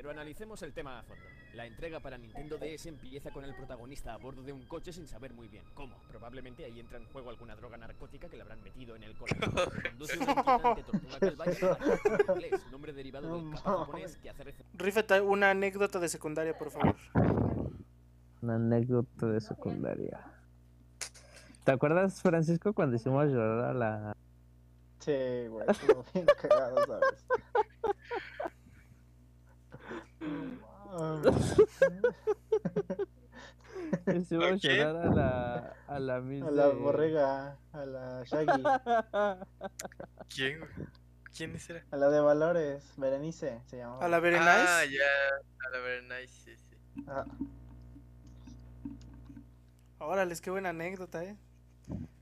Pero analicemos el tema a fondo. La entrega para Nintendo DS empieza con el protagonista a bordo de un coche sin saber muy bien cómo. Probablemente ahí entra en juego alguna droga narcótica que le habrán metido en el corazón. Conduce una inquietante tortuga calvaria llamada inglés, nombre derivado del kappa japonés que hace referencia Rífate una anécdota de secundaria, por favor. Una anécdota de secundaria. ¿Te acuerdas, Francisco, cuando hicimos llorar a la. Sí, güey, estuvo bien cagado, ¿sabes? Hicimos ¿A quién? llorar a la. A la Miss A la borrega, a la Shaggy, ¿Quién? ¿Quién era? a la de Valores, Berenice se llamaba. A la Very Ah, ya. A la very nice, sí, sí. Ah, Órale, qué buena anécdota, eh.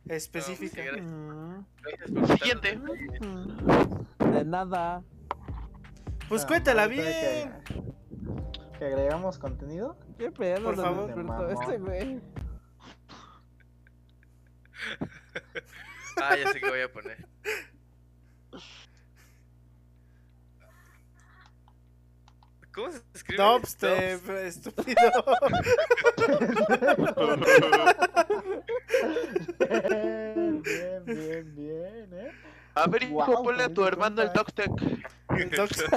Específica. sí, gracias. mm, Gracias por Siguiente. De nada. Pues ah, cuéntala bien. Que, que agregamos contenido. ¿Qué pedo? Por favor. Alberto? Este güey. Ah, ya sé que voy a poner. ¿Cómo se escribe? Dubstep, estúpido. Bien, bien, bien, bien, ¿eh? A ver, hijo, Guau, ponle a tu hermano el compa. Doctec. El dubstep.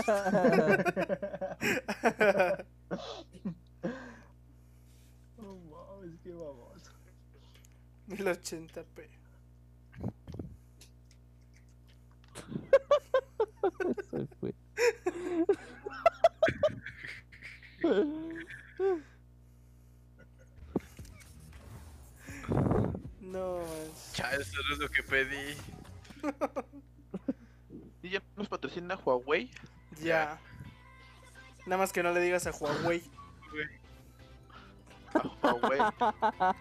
Oh, wow, es que vamos. 1080p. Se fue. No, manches. Chale, eso no es lo que pedí. Y ya nos patrocina Huawei. ya. Nada más que no le digas a Huawei. A Huawei.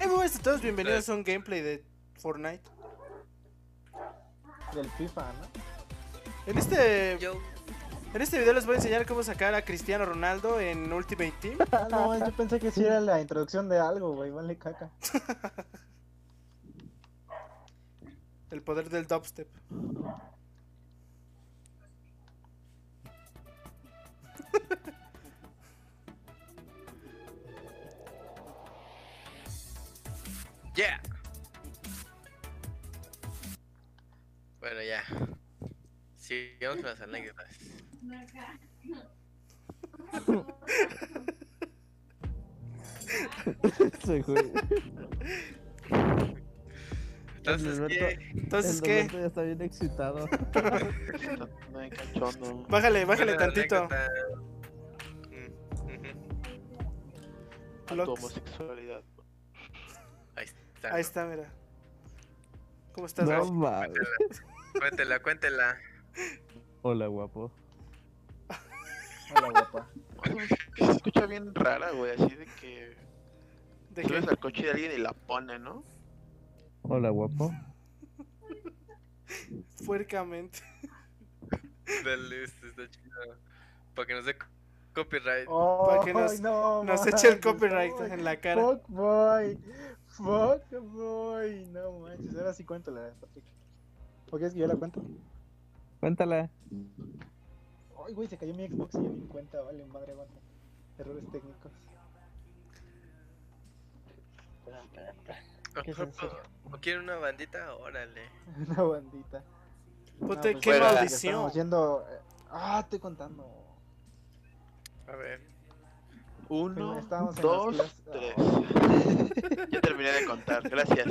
Eh, muy buenas a todos, bienvenidos a un gameplay de Fortnite. Del FIFA, ¿no? En este, Yo. en este video les voy a enseñar cómo sacar a Cristiano Ronaldo en Ultimate Team. Ah, no, yo pensé que sí era la introducción de algo, güey, vale caca. El poder del dubstep. Yeah. Bueno, ya. Sigamos con las anécdotas. Entonces, Alberto- ¿qué? Entonces, El ¿qué? Ya está bien excitado. Bájale, bájale ¿Cuál es la tantito. Mm, tu homosexualidad. Ahí está. Ahí está, mira. ¿Cómo estás? No güey? mames. Cuéntela, cuéntela. Hola, guapo. Hola, guapa. Se escucha bien rara, güey, así de que ¿De subes qué? al coche de alguien y la pone, ¿no? Hola, guapo. Puercamente. Dale, este está chido. Para que nos dé copyright. Oh, Para que nos- no, nos eche el copyright en la cara. Fuck boy. Fuck boy. No manches, ahora sí cuéntala, Patrick. ¿O quieres que yo la cuento? Cuéntala. Ay, güey, se cayó mi Xbox y ya mi cuenta, vale, madre, banda. Errores técnicos. Espera, espera, espera. ¿Qué es en serio? ¿O quieren una bandita? Órale. Una bandita. Puta, pues, qué fuera, maldición. Estamos yendo. eh, Ah, estoy contando. A ver. Uno, Estábamos dos, tres. clases- ya terminé de contar, gracias.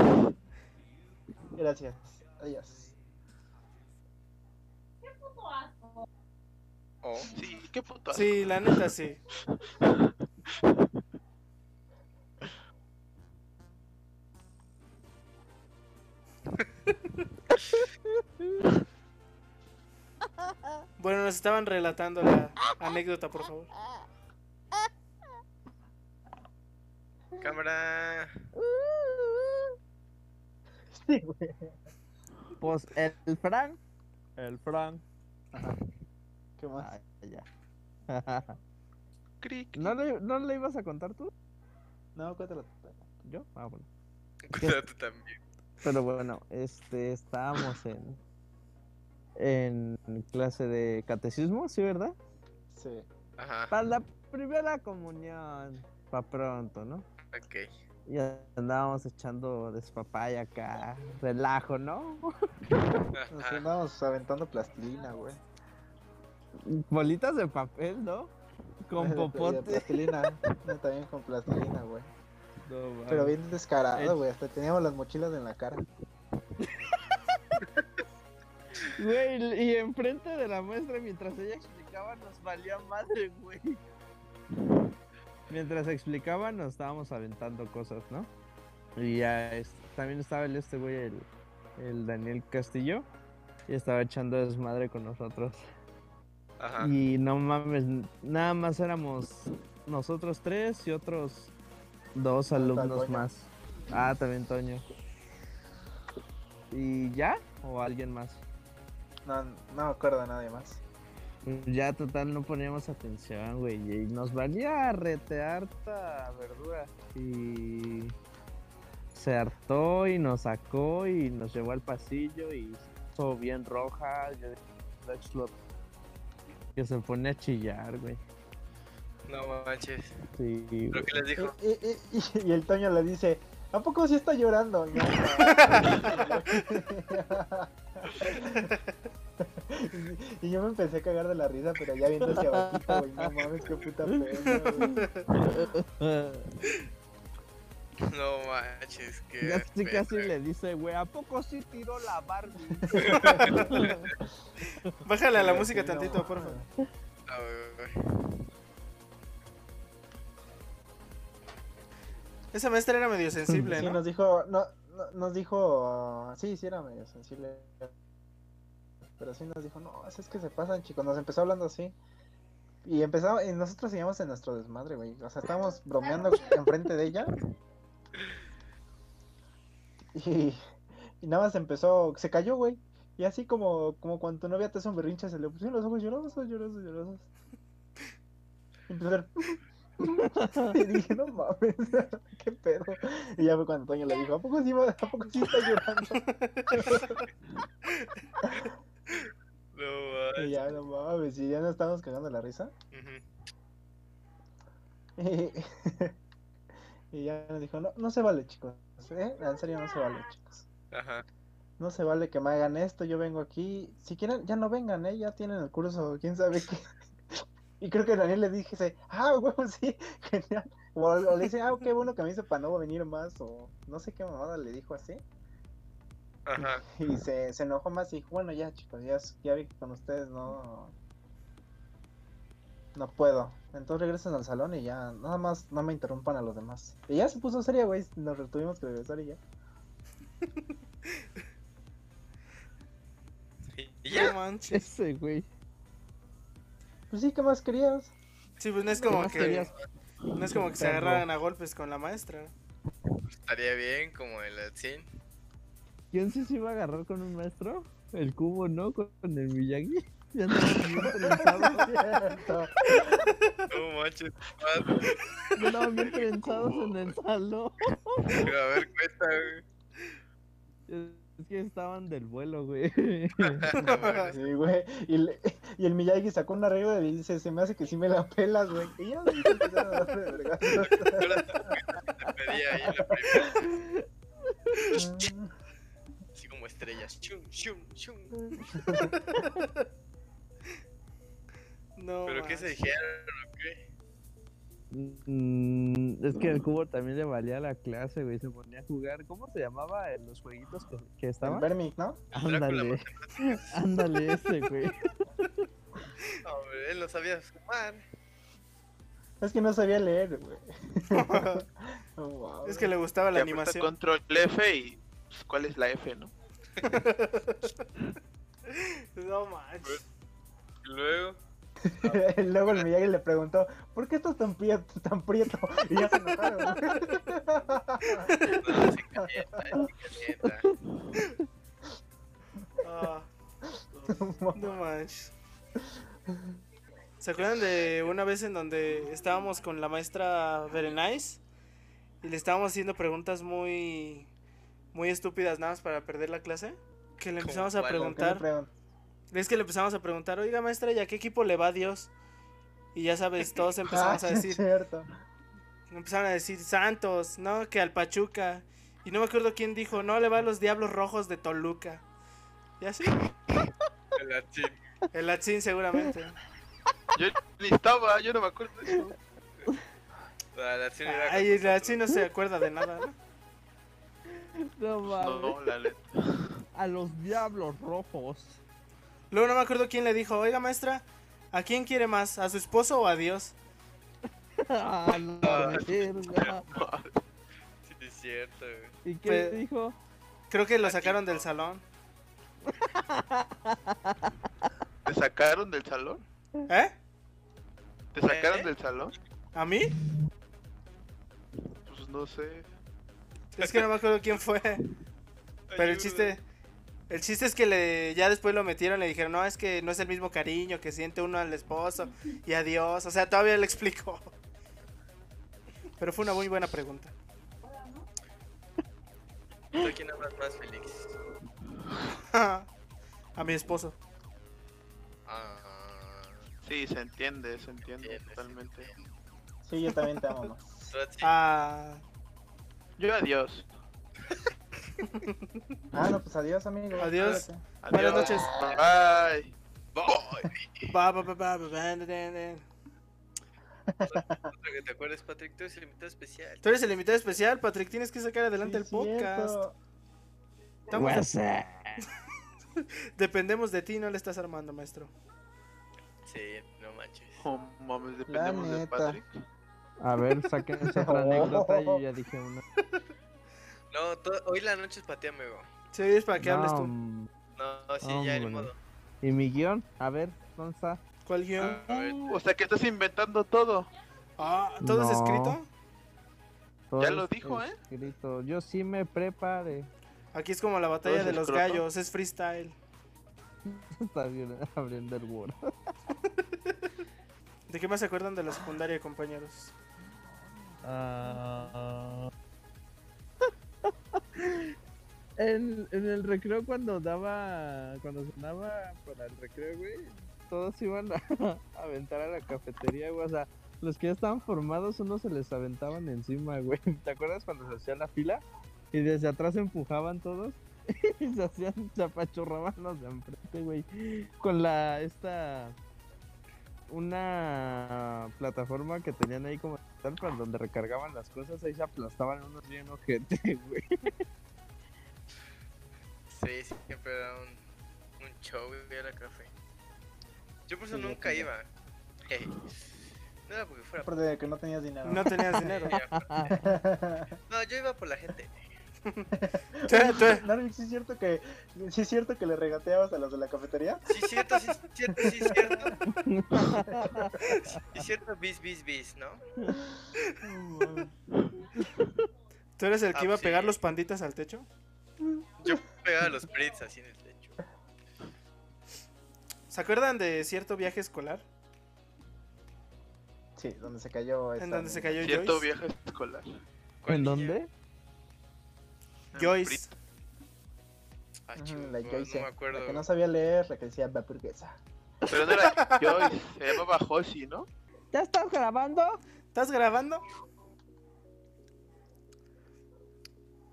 Gracias. Adiós. Oh. Sí, qué puto. asco. Sí, la neta sí. Bueno, nos estaban relatando la anécdota, por favor. Cámara. Sí, güey. Pues el, el Frank. El Frank. ¿Qué más? Ay, ya. Cric. ¿No le, ¿No le ibas a contar tú? No, cuéntalo. ¿Yo? Ah, bueno. Cuídate también. Pero bueno, este, estábamos en... en clase de catecismo, ¿sí, verdad? Sí. Ajá, Para la primera comunión, pa' pronto, ¿no? ok. Y andábamos echando despapaya acá, relajo, ¿no? Nos Ajá. andamos aventando plastilina, güey. Bolitas de papel, ¿no? Con de- popote. Plastilina. no, también con plastilina, güey. No, Pero bien descarado, güey. Hasta teníamos las mochilas en la cara. Güey, y enfrente de la maestra, mientras ella explicaba, nos valía madre, güey. Mientras explicaba, nos estábamos aventando cosas, ¿no? Y ya es- también estaba el este güey, el, el Daniel Castillo, y estaba echando desmadre con nosotros. Ajá. Y no mames, nada más éramos nosotros tres y otros dos alumnos más. Ah, también Toño. ¿Y ya? ¿O alguien más? No, no me acuerdo de nadie más. Ya total no poníamos atención, güey. Y nos valía rete harta verdura. Y se hartó y nos sacó y nos llevó al pasillo y se puso bien roja. Yo. Que se pone a chillar, güey. No manches. Sí, ¿Pero qué les dijo? Y, y- y- y el Toño le dice, ¿a poco sí está llorando? Y yo, y yo me empecé a cagar de la risa, pero ya viendo hacia abajito, güey, no mames, qué puta pena. No manches, que. Casi casi le dice, güey, ¿a poco sí tiró la Barbie? Bájale a la música tantito, por favor. Esa maestra era medio sensible, Sí, ¿no? nos dijo, no, no- nos dijo, sí, sí era medio sensible. Pero sí nos dijo, no, es que se pasan, chicos. Nos empezó hablando así. Y empezaba, y nosotros seguíamos en nuestro desmadre, güey. O sea, estábamos bromeando enfrente de ella. Y, y nada más empezó, se cayó, güey. Y así como, como cuando tu novia te hace un berrinche, se le pusieron los ojos llorosos, llorosos, llorosos. Y empezó a hacer- Y dije, no mames, qué pedo. Y ya fue cuando Toño le dijo, ¿a poco sí, a poco sí está llorando? No Y manches. ya, no mames, y ya nos estábamos cagando la risa. Y, y ya nos dijo, no, no se vale, chicos. ¿eh? En serio, no se vale, chicos. Ajá. No se vale que me hagan esto, yo vengo aquí. Si quieren, ya no vengan, ¿eh? Ya tienen el curso, quién sabe qué. Y creo que Daniel le dije, ah, huevo, sí, genial. O, o le dice, ah, qué bueno que me dice para no venir más, o no sé qué mamada le dijo así. Ajá. Y se, se enojó más y dijo, bueno, ya, chicos, ya, ya vi que con ustedes no... No puedo. Entonces regresen al salón y ya, nada más no me interrumpan a los demás. Y ya se puso seria, güey, nos tuvimos que regresar y ya. Y- No ya. manches. Ese, güey. Pues sí, ¿qué más querías? Sí, pues no es ¿Qué como que. querías? No es como que se agarraran a golpes con la maestra. Estaría bien como el Atsin. ¿Quién sí se iba a agarrar con un maestro? El cubo, ¿no? Con el Miyagi. Ya. Cierto. No manches. Ya andaban bien trenzados en el salón. A ver, cuenta, güey. Es que estaban del vuelo, güey. Sí, güey. Y, le- y el Miyagi sacó una regla y dice, se me hace que sí me la pelas, güey. Y ya güey, se empezaron a vergazos. Ahora te pedía ahí la primera. Así como estrellas. Chum, chum, chum. No. ¿Pero qué se dijeron o qué? Mm, es que el cubo también le valía la clase, güey. Se ponía a jugar. ¿Cómo se llamaba en los jueguitos que, que El estaban? Vermic, ¿no? Ándale. Ándale ese, güey. No, hombre, él no sabía sumar. Es que no sabía leer, güey. Oh, wow, Es que le gustaba la animación. control F y pues, ¿cuál es la F, no? No manches. Y luego. Luego el Miyagi le preguntó, ¿por qué estás tan prieto? Tan prieto? Y ya se enojaron. güey. No, se calienta, se calienta. Ah, no manches. ¿Se acuerdan de una vez en donde estábamos con la maestra Berenice? Y le estábamos haciendo preguntas muy muy estúpidas nada más para perder la clase. Que le ¿Cómo empezamos a preguntar, pregun- Es que le empezamos a preguntar, oiga maestra, ¿y a qué equipo le va Dios? Y ya sabes, todos empezamos Ah, a sí, es decir, cierto. empezaron a decir Santos, ¿no? Que al Pachuca. Y no me acuerdo quién dijo, no, le va a los Diablos Rojos de Toluca. Y así, El latín. el Latín seguramente. Yo ni estaba, yo no me acuerdo de eso. La latín era Ay, el Latín no se acuerda de nada, ¿no? No mames. No, la neta. A los diablos rojos. Luego no me acuerdo quién le dijo, oiga maestra, ¿a quién quiere más? ¿A su esposo o a Dios? A la verga. Sí, es cierto, güey. ¿Y qué Pe- dijo? Creo que lo sacaron del salón. ¿Te sacaron del salón? ¿Eh? ¿Te sacaron ¿Eh? del salón? ¿A mí? Pues no sé. Es que no me acuerdo quién fue. Pero el chiste, el chiste es que le, ya después lo metieron, le dijeron, no, es que no es el mismo cariño que siente uno al esposo y a Dios. O sea, todavía le explicó. Pero fue una muy buena pregunta. ¿Tú a quién amas más, Félix? a mi esposo. Ah, Sí, se entiende, se entiende totalmente. Sí, yo también te amo más. ¿Tú a? Ah, Yo adiós. Ah, no, pues adiós, amigo. Adiós. Cuídate. Buenas Adiós. noches. Bye. Bye. da, da, da. Otra que te acuerdes, Patrick, tú eres el invitado especial. Tú eres el invitado especial, Patrick. Tienes que sacar adelante el Sí, podcast. cierto. Estamos- dependemos de ti, no le estás armando, maestro. Sí, no manches. Oh, mames, dependemos de. Patrick. A ver, saquen esa otra anécdota. Yo ya dije una. No, hoy la noche es para ti, amigo. Sí, es para que hables No, tú. mm, No, sí, ya ni modo. ¿Y mi guion? A ver, ¿dónde está? ¿Cuál guion? A ver, O sea que estás inventando todo. Ah, ¿todo es escrito? Todo Ya lo es dijo, ¿eh? escrito. Yo sí me preparé. Aquí es como la batalla de los escroto? gallos, es freestyle. Está bien abriendo el Word. ¿De qué más se acuerdan de la secundaria, compañeros? Ah. en, el recreo cuando daba, cuando sonaba para el recreo, güey, todos iban a, aventar a la cafetería, güey, o sea, los que ya estaban formados, unos se les aventaban encima, güey. ¿Te acuerdas cuando se hacía la fila? Y desde atrás empujaban todos y se hacían, se los de enfrente, güey. Con la, esta, una plataforma que tenían ahí como tal para donde recargaban las cosas, ahí se aplastaban unos bien ojete, güey. sí, siempre era un, un show ir a la café. Yo por eso Sí, nunca iba. No era porque fuera Aparte de que no tenías dinero. No tenías dinero. No, yo iba por la gente. Narvik, ¿sí es cierto que sí es cierto que le regateabas a los de la cafetería? Sí, cierto, sí, cierto, sí, cierto. Sí, cierto, bis, bis, bis, ¿no? ¿Tú eres el que Ah, iba a sí. pegar los panditas al techo? Yo pegaba los Brits así en el techo. ¿Se acuerdan de cierto viaje escolar? Sí, donde se cayó esta En donde se cayó Cierto Joyce. viaje escolar. ¿Cuál ¿En dónde? Joyce. Chido, la no, Joyce. no me acuerdo. La que no sabía leer, la que decía hamburguesa. Pero no era Joyce, se llamaba Josie, ¿no? ¿Ya estás grabando? ¿Estás grabando?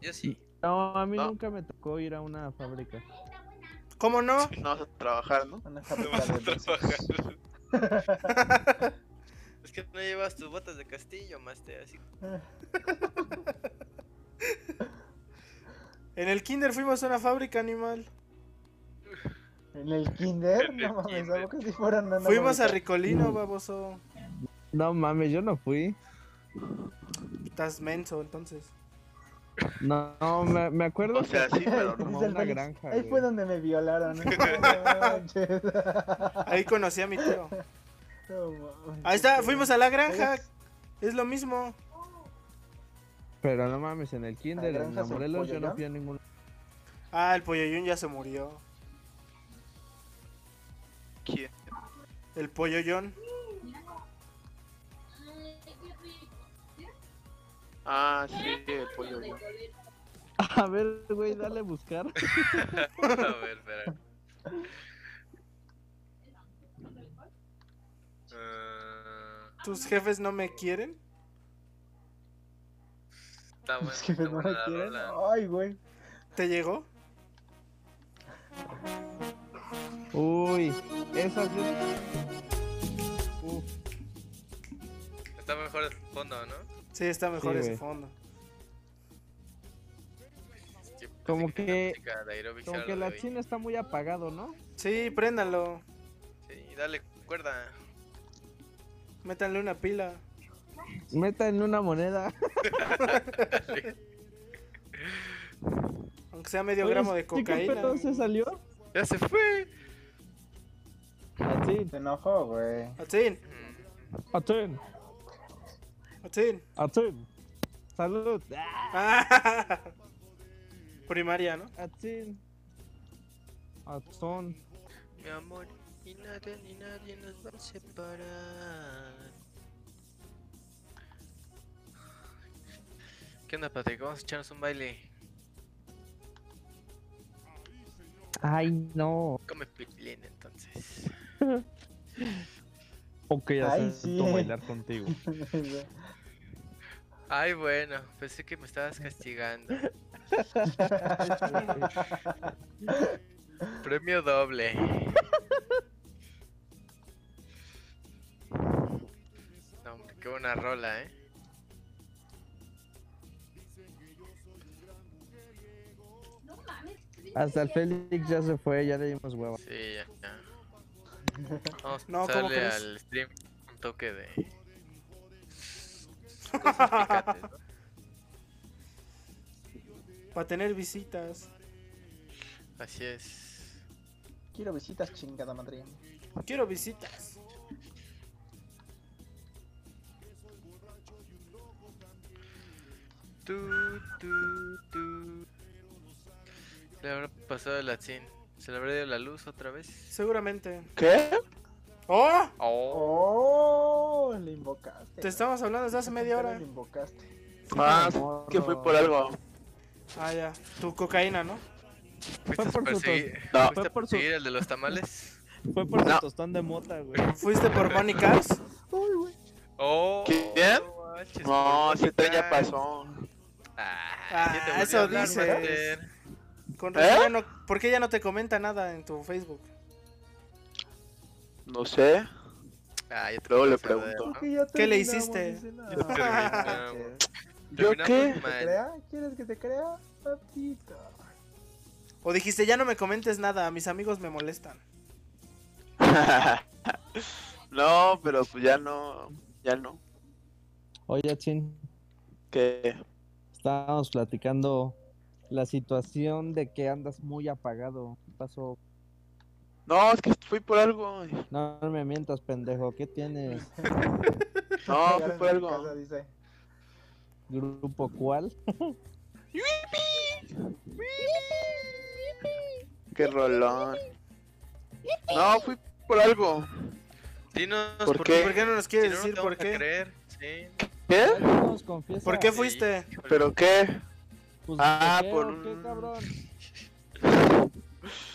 Yo sí. No, a mí No. nunca me tocó ir a una fábrica. ¿Cómo no? No vas a trabajar, ¿no? Una fábrica vas a de trabajar. Es que no llevas tus botas de castillo, Master, así. En el kinder fuimos a una fábrica animal. En el kinder, En el no mames, kinder. algo que si fueran una Fuimos a. Ricolino, baboso. No mames, yo no fui. Estás menso, entonces. No, no, me, me acuerdo O sea, sí, pero no. una granja, Ahí güey. fue donde me violaron. No manches. Ahí conocí a mi tío. Ahí está, fuimos a la granja. Es lo mismo. Pero no mames, en el Kinder, en la Morelos, yo no fui a ningún. Ah, el Polloyun ya se murió. ¿Quién? El Polloyun. Ah, sí, el Polloyun. A ver, güey, dale a buscar. a ver, espera. ¿Tus jefes no me quieren? Está bueno. Es que está no la quieren. Ay, güey. ¿Te llegó? Uy, esa sí. Uf, Está mejor el fondo, ¿no? Sí, está mejor Sí, ese fondo. Sí, Como que- como que la china está muy apagado, ¿no? Sí, préndanlo. Sí, dale cuerda. Métanle una pila. Métanle una moneda. Aunque sea medio Oye, gramo de ¿sí qué cocaína. pedo se salió? Ya se fue. Así, Se enojó, güey. Atin, Mm, atún, atin. atún. Salud. Ah. Primaria, ¿no? Atún. Atún. Mi amor, y nada ni nadie nos va a separar. ¿Qué onda, Patrick? Vamos a echarnos un baile. Ay, no. Come pilín entonces. Ok, Ay, acepto sí. bailar contigo. Ay, bueno, pensé que me estabas castigando. Premio doble. No, hombre, qué buena rola, ¿eh? Hasta el Félix ya se fue, ya le dimos hueva. Sí, ya, ya. Vamos a No, ¿cómo pasarle crees? al stream un toque de... Para tener visitas. Así es. Quiero visitas, chingada madre. Quiero visitas. Tu, tu, tu. ¿Qué le habrá pasado a la Tzin? ¿Se le habrá ido la luz otra vez? Seguramente. ¿Qué? ¡Oh! Oh, Oh, le invocaste. Te estamos hablando desde hace media hora. Le invocaste. Ah, que fue por algo. Ah, ya. Tu cocaína, ¿no? ¿Fuiste a por su perseguir, No. ¿fuiste Fue por su- perseguir el de los tamales? Fue por No. su tostón de mota, güey. ¿Fuiste por Money Cars? Oh, ¿Quién? No, ese tren ya pasó. Ah, Ah, ¿quién te volvió eso a Con ¿Eh? ya no- ¿Por qué ya no te comenta nada en tu Facebook? No sé. Ah, ya te Luego le ver, pregunto. ¿Qué le hiciste? terminamos. ¿Yo qué? ¿Quieres que te crea? Papito. O dijiste, ya no me comentes nada, mis amigos me molestan. no, pero pues ya no. Ya no. Oye, Chin, Que. estábamos platicando la situación de que andas muy apagado. ¿Qué pasó? No, es que fui por algo. No me mientas, pendejo. ¿Qué tienes? No, fue por algo. casa, dice. ¿Grupo cuál? Qué rolón. No, fui por algo. Dinos ¿Por por qué? ¿Por qué no nos quieres no decir por qué? creer. Sí. ¿Qué? ¿Por qué fuiste? ¿Pero qué? Pues, Ah, ¿por qué, por cabrón?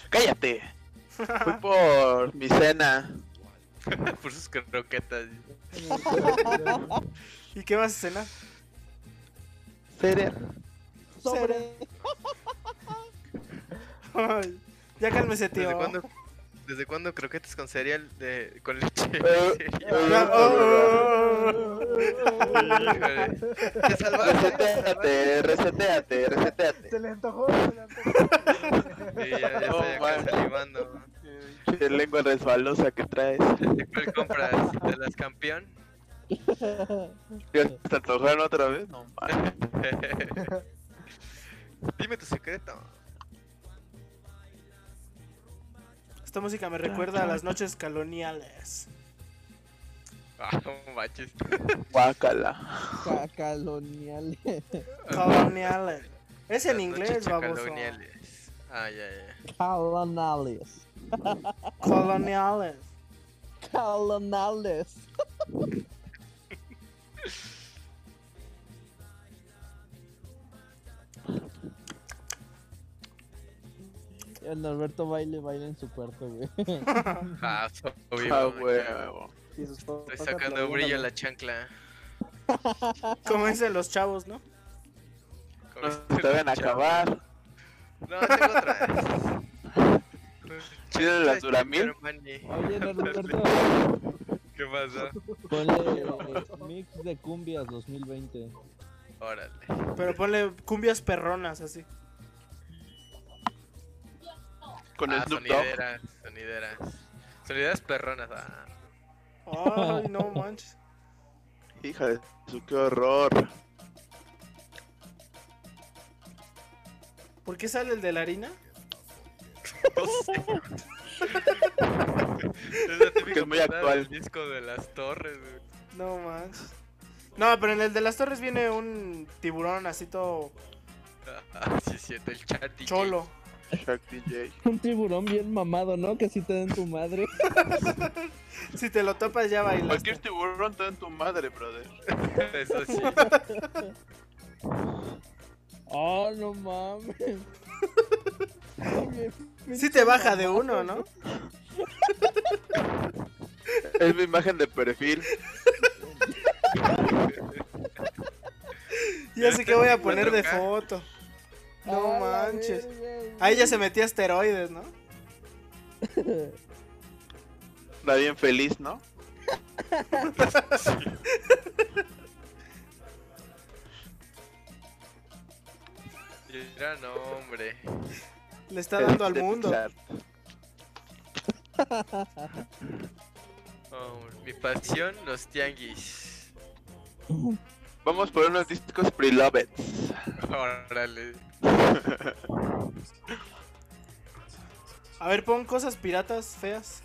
Cállate. Fui por mi cena. por sus croquetas. ¿Y qué vas a cenar? Cereal. Sobre. Ay, ya cálmese, tío. ¿Desde cuándo, ¿Desde cuándo croquetas con cereal de, con leche? Eh, oh, oh, oh, oh. Te salvaste, te salvaste. Reseteate, reseteate, reseteate. Se le antojó, se le antojó. Sí, ya, ya estoy salivando. Qué lengua resbalosa que traes. ¿Cuál compras? ¿De las campeón? ¿Ya ¿Te antojaron otra vez? No. Dime tu secreto. Esta música me recuerda a las noches coloniales. Ah, no manches. Guácala. Cacalonial. Coloniales. Es en Las inglés, baboso. coloniales. Ah, ya, ya. Calonales. Coloniales. Calonales. El Norberto baile, baila en su cuarto, güey. Ah, obvio, Ah, huevo. Estoy sacando brillo a la chancla. Como dicen los chavos, ¿no? Como No te van a acabar. No, tengo otra. ¿Tienes las Duramil? Oye, Norberto, ¿Qué pasó? ponle eh, mix de cumbias 2020. Órale. Pero ponle cumbias perronas así. Con Ah, Snoop Dogg. sonideras, sonideras. Sonideras perronas. Ah. Ay, no manches. Hija de su, qué horror. ¿Por qué sale el de la harina? No sé. es la típica es muy actual. del disco de las torres, güey. No manches. No, pero en el de las torres viene un tiburón así todo Ah, sí, el chat cholo. Shark DJ. Un tiburón bien mamado, ¿no? Que si te den tu madre. Si te lo topas ya bailas. Cualquier tiburón te da en tu madre, brother. Eso sí. Oh, no mames. Sí te baja de uno, ¿no? Es mi imagen de perfil. Ya sé que voy a poner de 4K. foto. No manches. Ahí ya se metía esteroides, ¿no? Da bien feliz, ¿no? Mira, no, hombre. Le está dando al De mundo. Hombre, Mi pasión, los tianguis. Vamos por unos discos preloved. Órale. A ver, pon cosas piratas feas.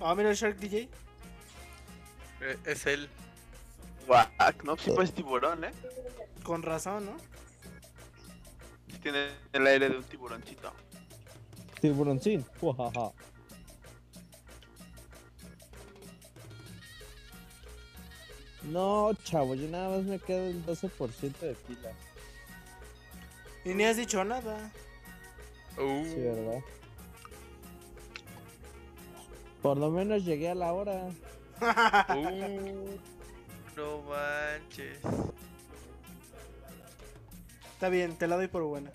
Ah, mira el Shark DJ. Eh, Es él. Guac, no, sí pues tiburón, ¿eh? Con razón, ¿no? Tiene el aire de un tiburoncito. Tiburoncín. Ujaja. No, chavo, yo nada más me quedo el 12% de pila. Y ni has dicho nada. Uh, Sí, ¿verdad? Por lo menos llegué a la hora. uh, no manches. Está bien, te la doy por buena.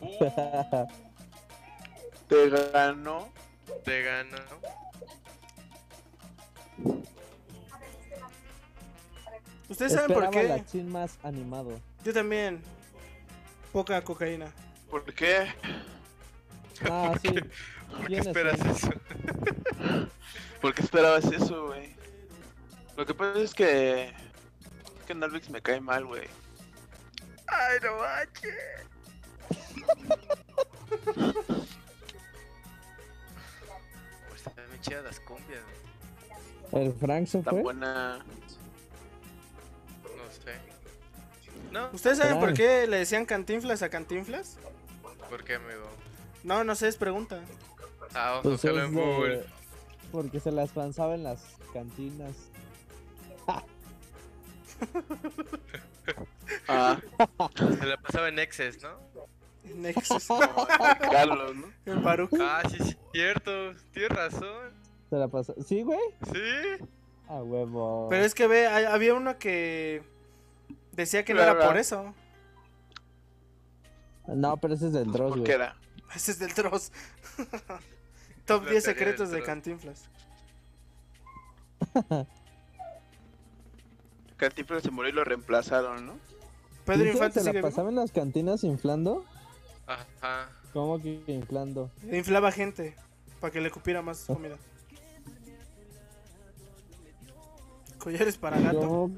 Te ganó. Te gano. ¿Ustedes saben por qué? más animado. Yo también. Poca cocaína. ¿Por qué? Ah, sí. ¿Por qué ¿Quién esperas es? eso? ¿Por qué esperabas eso, güey? Lo que pasa es que... Que Narvix me cae mal, güey. Ay, no manches. Pues están bien chidas las cumbias, güey. ¿El Frank se Está fue? buena. No, ¿Ustedes saben por qué le decían cantinflas a cantinflas? ¿por qué, amigo? No, no sé, es pregunta. Ah, Pues búscalo es en de- Google. Porque se las lanzaba en las cantinas. Ah, Se la pasaba en Excess, ¿no? Nexus. Carlos, ¿no? El Baruch. Ah, sí, sí, cierto. Tienes razón. Se la pasó. ¿Sí, güey? Sí. A huevo. Pero es que ve, hay- había uno que decía que no era por eso. No, pero ese es del Dross, ¿Por güey. qué era? Ese es del Dross. Top La 10 teoría secretos de Dross. cantinflas. Cantinflas se murió y lo reemplazaron, ¿no? Pedro ¿Sí, Infante ¿Se la pasaba en las cantinas inflando? Ajá. ¿Cómo que inflando? Inflaba gente para que le cupiera más comida. Collares para gato.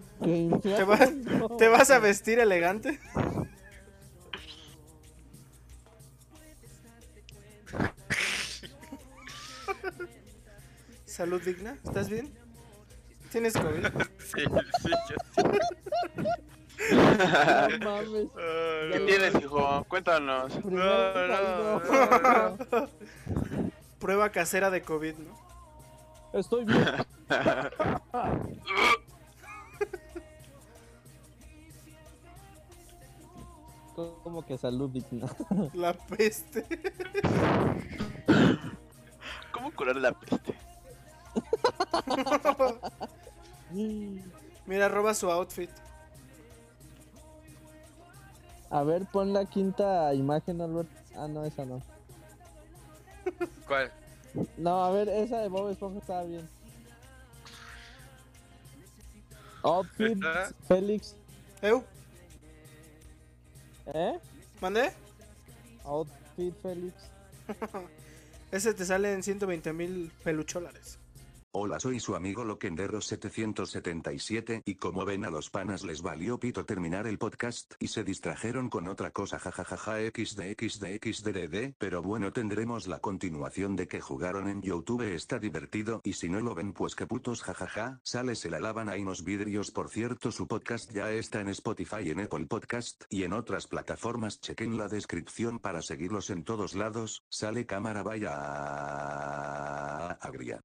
¿Te, vas- No. ¿Te vas a vestir elegante? Salud digna, ¿estás bien? ¿Tienes COVID? Sí, sí, yo No mames. Ay, ¿Qué no. tienes, hijo? Cuéntanos. No. Prueba casera de COVID, ¿no? Estoy bien. Como que salud digna. La peste. ¿Cómo curar la peste? Mira, roba su outfit. A ver, pon la quinta imagen, Albert. Ah, no, esa no. ¿Cuál? No, a ver, esa de Bob Esponja estaba bien. Outfit, ¿Esta? Félix. ¿Eu? ¿Eh? ¿Mandé? Outfit, Félix. Ese te sale en 120 mil pelucholares. Hola, soy su amigo Loquendero777 y como ven a los panas les valió pito terminar el podcast y se distrajeron con otra cosa jajajaja xdxdxddd, pero bueno tendremos la continuación de que jugaron en YouTube está divertido y si no lo ven pues que putos jajaja, sale se la lavan ahí unos vidrios por cierto su podcast ya está en Spotify en Apple Podcast y en otras plataformas chequen la descripción para seguirlos en todos lados, sale cámara vaya agria.